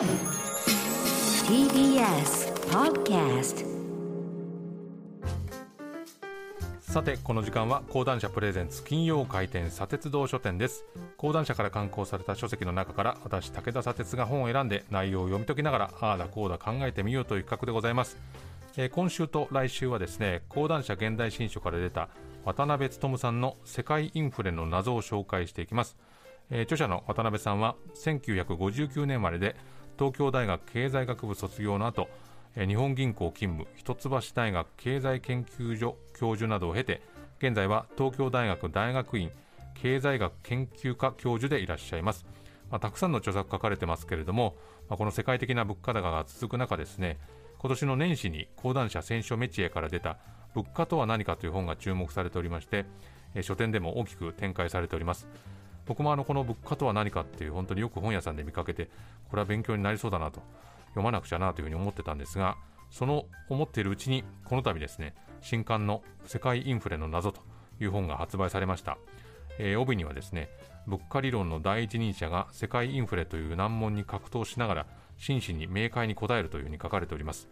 TBS Podcast さてこの時間は講談社プレゼンツ金曜回転砂鉄道書店です。講談社から刊行された書籍の中から私武田砂鉄が本を選んで内容を読み解きながらああだこうだ考えてみようという企画でございます、えー今週と来週はですね講談社現代新書から出た渡辺勉さんの世界インフレの謎を紹介していきます、えー著者の渡辺さんは1959年生まれで東京大学経済学部卒業の後え日本銀行勤務一橋大学経済研究所教授などを経て現在は東京大学大学院経済学研究科教授でいらっしゃいます、まあ、たくさんの著作書かれてますけれども、まあこの世界的な物価高が続く中ですね今年の年始に講談社選書メチエから出た物価とは何かという本が注目されておりまして、え書店でも大きく展開されております。僕もあのこの物価とは何かっていう本当によく本屋さんで見かけてこれは勉強になりそうだなと読まなくちゃなというふうに思ってたんですがその思っているうちにこの度ですね新刊の「世界インフレの謎」という本が発売されました、えー帯にはですね物価理論の第一人者が世界インフレという難問に格闘しながら真摯に明快に答えるというふうに書かれております。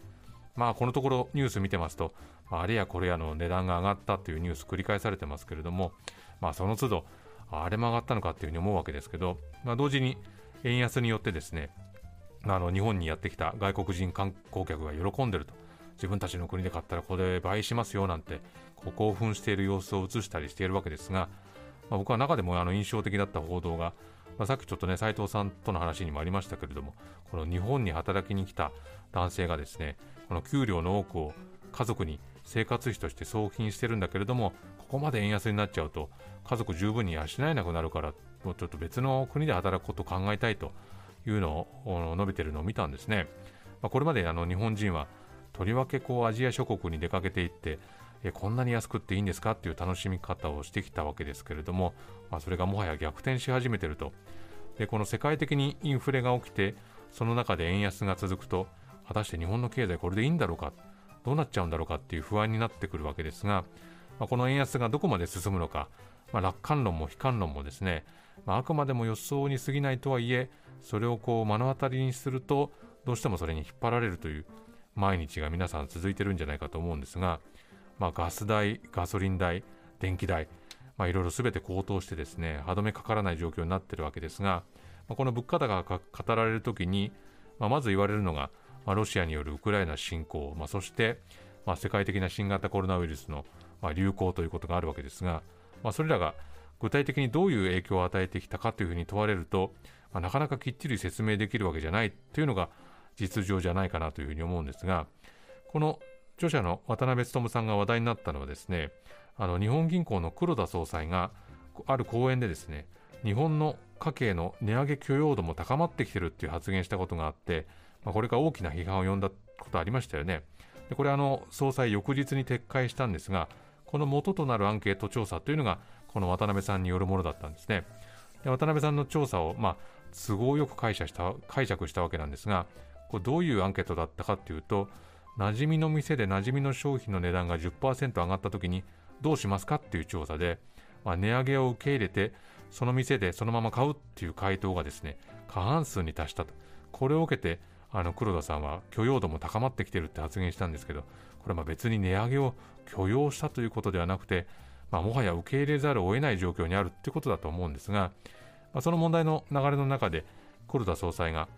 まあこのところニュース見てますとあれやこれやの値段が上がったというニュース繰り返されてますけれどもまあその都度あれも上がったのかっていうふうに思うわけですけど、まあ、同時に円安によってですねあの日本にやってきた外国人観光客が喜んでると。自分たちの国で買ったらこれ倍しますよなんてこう興奮している様子を映したりしているわけですが、まあ、僕は中でもあの印象的だった報道が、まあ、さっきちょっとね斉藤さんとの話にもありましたけれどもこの日本に働きに来た男性がですねこの給料の多くを家族に生活費として送金してるんだけれどもここまで円安になっちゃうと家族十分に養えなくなるからもうちょっと別の国で働くことを考えたいというのを述べてるのを見たんですね、まあ、これまであの日本人はとりわけこうアジア諸国に出かけていってえこんなに安くっていいんですかっていう楽しみ方をしてきたわけですけれども、まあ、それがもはや逆転し始めてると。でこの世界的にインフレが起きてその中で円安が続くと果たして日本の経済これでいいんだろうか。どうなっちゃうんだろうかっていう不安になってくるわけですが、まあ、この円安がどこまで進むのか、まあ、楽観論も悲観論もですね、まあ、あくまでも予想に過ぎないとはいえそれをこう目の当たりにするとどうしてもそれに引っ張られるという毎日が皆さん続いてるんじゃないかと思うんですが、まあ、ガス代、ガソリン代、電気代、まあ、いろいろ全て高騰してですね歯止めかからない状況になっているわけですが、まあ、この物価高が語られるときに、まあ、まず言われるのが、まあ、ロシアによるウクライナ侵攻、まあ、そして、まあ、世界的な新型コロナウイルスの、まあ、流行ということがあるわけですが、まあ、それらが具体的にどういう影響を与えてきたかというふうに問われると、まあ、なかなかきっちり説明できるわけじゃないというのが実情じゃないかなというふうに思うんですがこの著者の渡辺勉さんが話題になったのはですねあの日本銀行の黒田総裁がある講演でですね日本の家計の値上げ許容度も高まってきてるっていう発言したことがあって、まあ、これが大きな批判を呼んだことありましたよね。でこれあの総裁翌日に撤回したんですがこの元となるアンケート調査というのがこの渡辺さんによるものだったんですね。で渡辺さんの調査を、まあ、都合よく解釈した解釈したわけなんですがこれどういうアンケートだったかというと馴染みの店で馴染みの商品の値段が10%上がった時にどうしますかっていう調査で、まあ、値上げを受け入れてその店でそのまま買うっていう回答がですね過半数に達したと。これを受けてあの黒田さんは許容度も高まってきてるって発言したんですけどこれはまあ別に値上げを許容したということではなくて、まあ、もはや受け入れざるを得ない状況にあるってことだと思うんですが、まあ、その問題の流れの中で黒田総裁が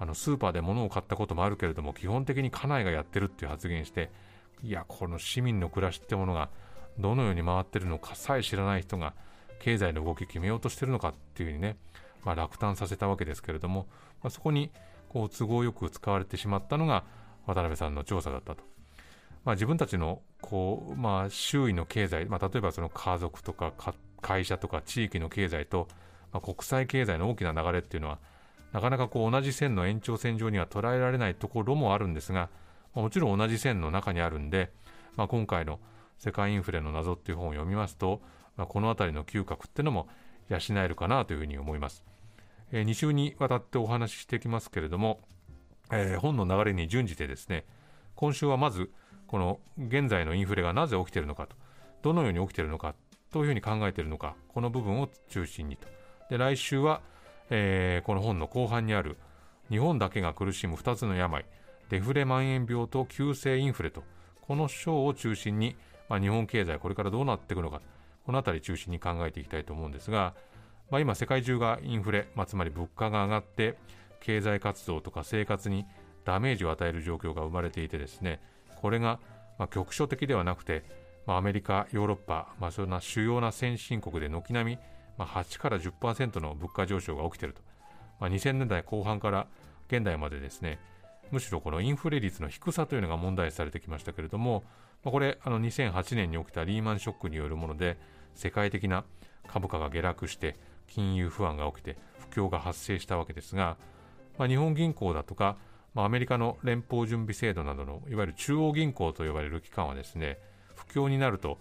あのスーパーで物を買ったこともあるけれども基本的に家内がやってるっていう発言していやこの市民の暮らしってものがどのように回ってるのかさえ知らない人が経済の動き決めようとしてるのかっていうふうにね、まあ、落胆させたわけですけれども、まあ、そこにこう都合よく使われてしまったのが渡辺さんの調査だったと。まあ、自分たちのこう、まあ、周囲の経済、まあ、例えばその家族とか会社とか地域の経済と、まあ、国際経済の大きな流れっていうのはなかなかこう同じ線の延長線上には捉えられないところもあるんですが、まあもちろん同じ線の中にあるんで、まあ、今回の「世界インフレの謎」っていう本を読みますと、まあ、この辺りの嗅覚っていうのも養えるかなというふうに思います。えー2週にわたってお話ししていきますけれども、えー本の流れに準じてですね今週はまずこの現在のインフレがなぜ起きているのかとどのように起きているのかどういうふうに考えているのかこの部分を中心にと。で来週は、えーこの本の後半にある日本だけが苦しむ2つの病デフレ蔓延病と急性インフレとこの章を中心に、まあ、日本経済これからどうなっていくのかこの辺り中心に考えていきたいと思うんですが、まあ、今世界中がインフレ、まあ、つまり物価が上がって経済活動とか生活にダメージを与える状況が生まれていてですねこれがまあ局所的ではなくて、まあ、アメリカ、ヨーロッパ、まあ、そんな主要な先進国で軒並み、まあ、8から10%の物価上昇が起きていると、まあ、2000年代後半から現代までですねむしろこのインフレ率の低さというのが問題視されてきましたけれども、まあ、これあの2008年に起きたリーマンショックによるもので世界的な株価が下落して金融不安が起きて不況が発生したわけですが、まあ、日本銀行だとか、まあ、アメリカの連邦準備制度などのいわゆる中央銀行と呼ばれる機関はですね不況になると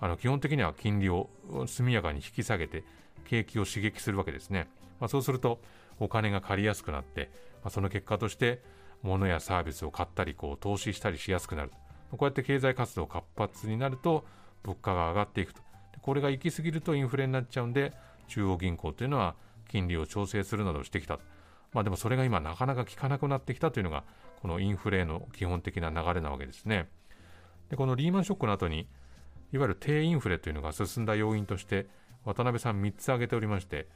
あの基本的には金利を速やかに引き下げて景気を刺激するわけですね、まあ、そうするとお金が借りやすくなって、まあ、その結果として物やサービスを買ったりこう投資したりしやすくなるこうやって経済活動活発になると物価が上がっていくと。これが行き過ぎるとインフレになっちゃうんで中央銀行というのは金利を調整するなどしてきた。まあでもそれが今なかなか効かなくなってきたというのがこのインフレの基本的な流れなわけですね。でこのリーマンショックの後にいわゆる低インフレというのが進んだ要因として渡辺さん3つ挙げておりまして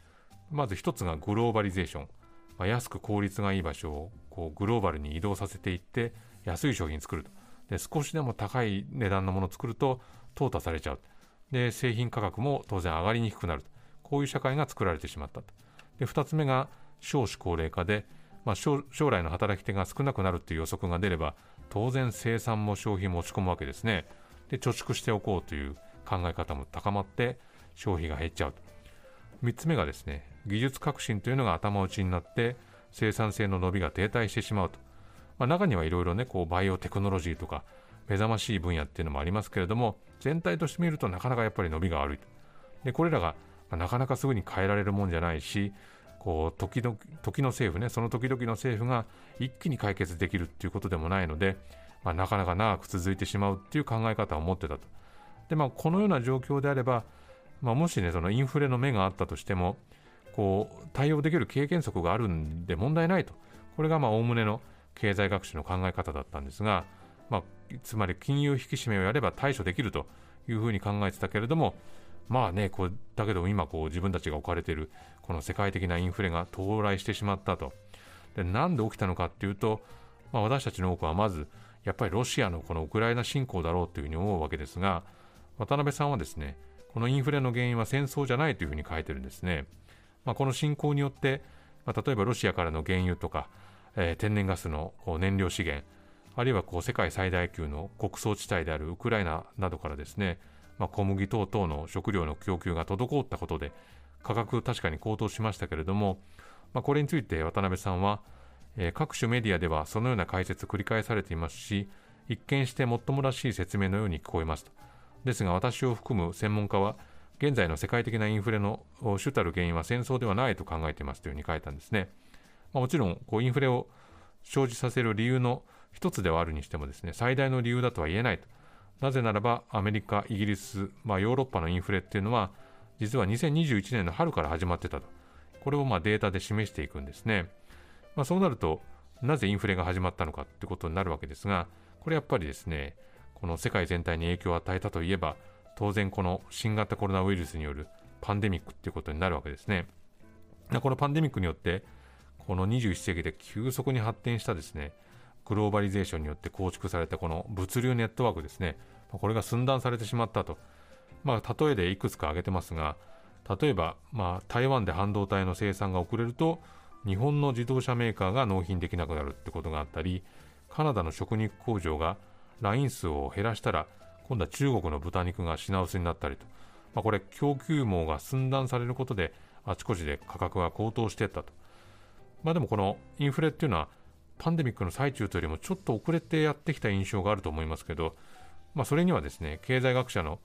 まず1つがグローバリゼーション、まあ、安く効率がいい場所をこうグローバルに移動させていって安い商品作ると。で少しでも高い値段のものを作ると淘汰されちゃう。で製品価格も当然上がりにくくなると。こういう社会が作られてしまったと。で2つ目が少子高齢化で、まあ、将来の働き手が少なくなるという予測が出れば当然生産も消費も落ち込むわけですね。で貯蓄しておこうという考え方も高まって消費が減っちゃうと。3つ目がですね技術革新というのが頭打ちになって生産性の伸びが停滞してしまうと、まあ、中にはいろいろねこうバイオテクノロジーとか目覚ましい分野っていうのもありますけれども全体として見るとなかなかやっぱり伸びが悪いと。でこれらがなかなかすぐに変えられるもんじゃないしこう時々時の政府ねその時々の政府が一気に解決できるっていうことでもないので、まあ、なかなか長く続いてしまうっていう考え方を持ってたと。で、まあ、このような状況であれば、まあ、もしねそのインフレの目があったとしてもこう対応できる経験則があるんで問題ないと。これがおおむねの経済学習の考え方だったんですが、まあ、つまり金融引き締めをやれば対処できるというふうに考えてたけれどもまあねこうだけど今こう自分たちが置かれているこの世界的なインフレが到来してしまったと。でなんで起きたのかっていうと、まあ、私たちの多くはまずやっぱりロシアのこのウクライナ侵攻だろうというふうに思うわけですが渡辺さんはですねこのインフレの原因は戦争じゃないというふうに書いてるんですね、まあ、この侵攻によって、まあ、例えばロシアからの原油とか、えー、天然ガスの燃料資源あるいはこう世界最大級の穀倉地帯であるウクライナなどからですね、まあ、小麦等々の食料の供給が滞ったことで価格確かに高騰しましたけれども、まあ、これについて渡辺さんは、えー、各種メディアではそのような解説繰り返されていますし一見してもっともらしい説明のように聞こえますと。ですが私を含む専門家は現在の世界的なインフレの主たる原因は戦争ではないと考えていますというふうに書いたんですね、まあ、もちろんこうインフレを生じさせる理由の一つではあるにしてもですね最大の理由だとは言えないと。なぜならばアメリカ、イギリス、まあ、ヨーロッパのインフレっていうのは実は2021年の春から始まってたと。これをまあデータで示していくんですね、まあ、そうなるとなぜインフレが始まったのかってことになるわけですがこれやっぱりですねこの世界全体に影響を与えたといえば当然この新型コロナウイルスによるパンデミックっていうことになるわけですね。このパンデミックによってこの21世紀で急速に発展したですねグローバリゼーションによって構築されたこの物流ネットワークですね、これが寸断されてしまったと、まあ、例えでいくつか挙げてますが、例えば、まあ、台湾で半導体の生産が遅れると、日本の自動車メーカーが納品できなくなるってことがあったり、カナダの食肉工場がライン数を減らしたら、今度は中国の豚肉が品薄になったりと、まあ、これ、供給網が寸断されることで、あちこちで価格が高騰していったと。まあ、でもこのインフレっていうのは、パンデミックの最中というよりもちょっと遅れてやってきた印象があると思いますけど、まあ、それにはですね経済学者の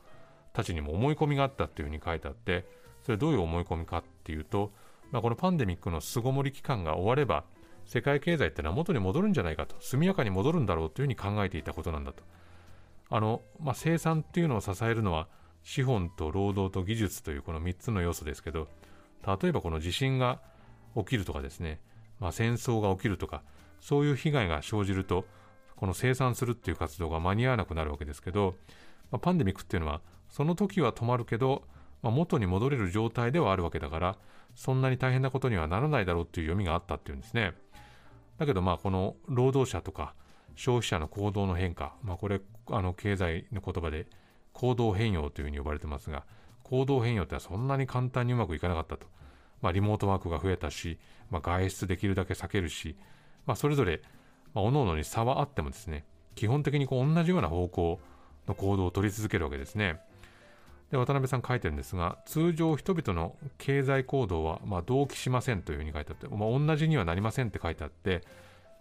たちにも思い込みがあったっていうふうに書いてあってそれどういう思い込みかっていうと、まあ、このパンデミックの巣ごもり期間が終われば世界経済ってのは元に戻るんじゃないかと速やかに戻るんだろうというふうに考えていたことなんだと。あの、まあ、生産っていうのを支えるのは資本と労働と技術というこの3つの要素ですけど例えばこの地震が起きるとかですねまあ、戦争が起きるとかそういう被害が生じるとこの生産するっていう活動が間に合わなくなるわけですけど、まあ、パンデミックっていうのはその時は止まるけど、まあ、元に戻れる状態ではあるわけだからそんなに大変なことにはならないだろうっていう読みがあったっていうんですね。だけどまあこの労働者とか消費者の行動の変化、まあ、これあの経済の言葉で行動変容というふうに呼ばれてますが行動変容ってはそんなに簡単にうまくいかなかったと、まあ、リモートワークが増えたし、まあ、外出できるだけ避けるし、まあ、それぞれ、まあ、各々に差はあってもですね基本的にこう同じような方向の行動を取り続けるわけですね。で渡辺さん書いてるんですが通常人々の経済行動はま同期しませんというふうに書いてあって、まあ、同じにはなりませんって書いてあって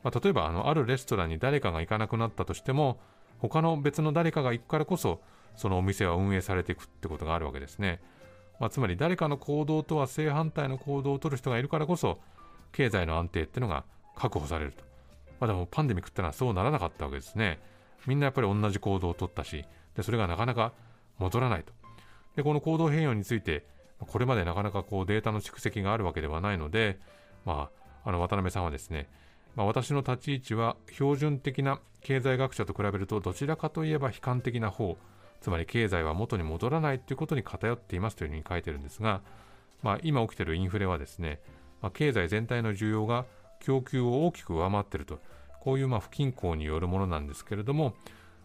まあ、例えばあのあるレストランに誰かが行かなくなったとしても他の別の誰かが行くからこそそのお店は運営されていくってことがあるわけですね、まあ、つまり誰かの行動とは正反対の行動をとる人がいるからこそ経済の安定っていうのが確保されると、まあ、でもパンデミックってのはそうならなかったわけですね。みんなやっぱり同じ行動をとったしでそれがなかなか戻らないと。でこの行動変容についてこれまでなかなかこうデータの蓄積があるわけではないので、まあ、あの渡辺さんはですねまあ、私の立ち位置は標準的な経済学者と比べるとどちらかといえば悲観的な方つまり経済は元に戻らないということに偏っていますというふうに書いてるんですが、まあ、今起きているインフレはですね、まあ、経済全体の需要が供給を大きく上回っていると。こういうま不均衡によるものなんですけれども、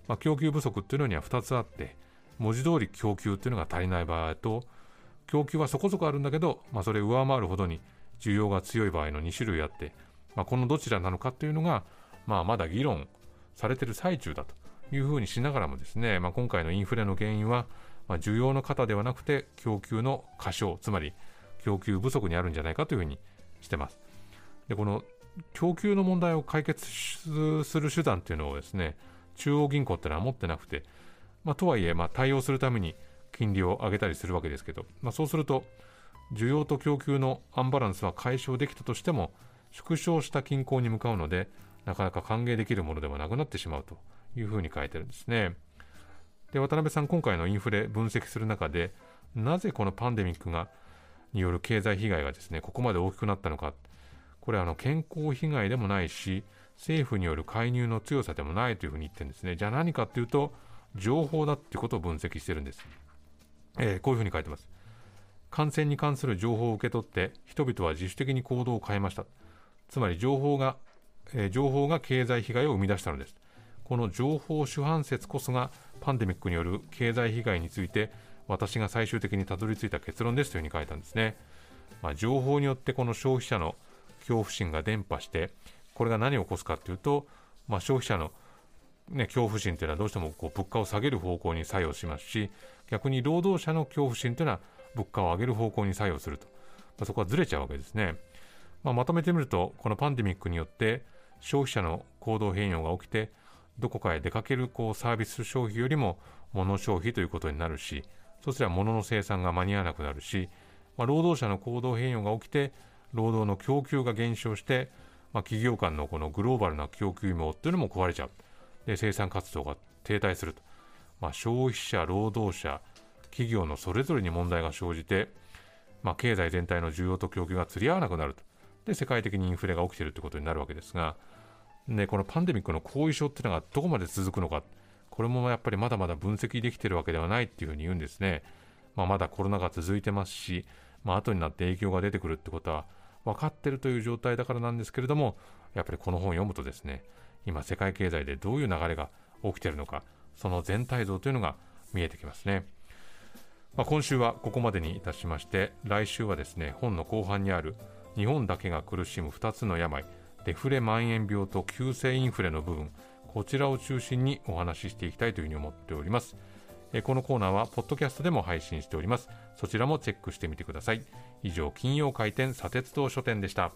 まあ、供給不足っていうのには2つあって文字通り供給っていうのが足りない場合と供給はそこそこあるんだけど、まあ、それを上回るほどに需要が強い場合の2種類あってまあ、このどちらなのかというのが、まあ、まだ議論されている最中だと。いうふうにしながらもですね、まあ、今回のインフレの原因は、まあ、需要の方ではなくて供給の過小つまり供給不足にあるんじゃないかというふうにしてます。でこの供給の問題を解決する手段というのをですね中央銀行ってのは持ってなくて、まあ、とはいえ、まあ、対応するために金利を上げたりするわけですけど、まあ、そうすると需要と供給のアンバランスは解消できたとしても縮小した均衡に向かうのでなかなか歓迎できるものではなくなってしまうというふうに書いてるんですね。で渡辺さん今回のインフレ分析する中でなぜこのパンデミックがによる経済被害がですねここまで大きくなったのかこれあの健康被害でもないし政府による介入の強さでもないというふうに言ってるんですねじゃあ何かっていうと情報だってことを分析してるんです、えー、こういうふうに書いてます感染に関する情報を受け取って人々は自主的に行動を変えましたつまり情報が、えー、情報が経済被害を生み出したのです。この情報主犯説こそがパンデミックによる経済被害について私が最終的にたどり着いた結論ですというふうに書いたんですね。まあ、情報によってこの消費者の恐怖心が伝播してこれが何を起こすかというと、まあ、消費者の、ね、恐怖心というのはどうしてもこう物価を下げる方向に作用しますし逆に労働者の恐怖心というのは物価を上げる方向に作用すると、まあ、そこはずれちゃうわけですね。まあ、まとめてみるとこのパンデミックによって消費者の行動変容が起きてどこかへ出かけるこうサービス消費よりも物消費ということになるしそうすれば物の生産が間に合わなくなるし、まあ、労働者の行動変容が起きて労働の供給が減少して、まあ、企業間のこのグローバルな供給網っていうのも壊れちゃう。で生産活動が停滞すると、まあ、消費者労働者企業のそれぞれに問題が生じて、まあ、経済全体の需要と供給が釣り合わなくなると。で世界的にインフレが起きているということになるわけですが、ね、このパンデミックの後遺症っていうのがどこまで続くのか。これもやっぱりまだまだ分析できているわけではないっていうふうに言うんですね、まあ、まだコロナが続いてますし、まあ後になって影響が出てくるってことは分かってるという状態だからなんですけれどもやっぱりこの本を読むとですね今世界経済でどういう流れが起きているのかその全体像というのが見えてきますね。まあ、今週はここまでにいたしまして来週はですね本の後半にある日本だけが苦しむ2つの病デフレ蔓延病と急性インフレの部分こちらを中心にお話ししていきたいというふうに思っております。このコーナーはポッドキャストでも配信しております。そちらもチェックしてみてください。以上金曜開店砂鉄道書店でした。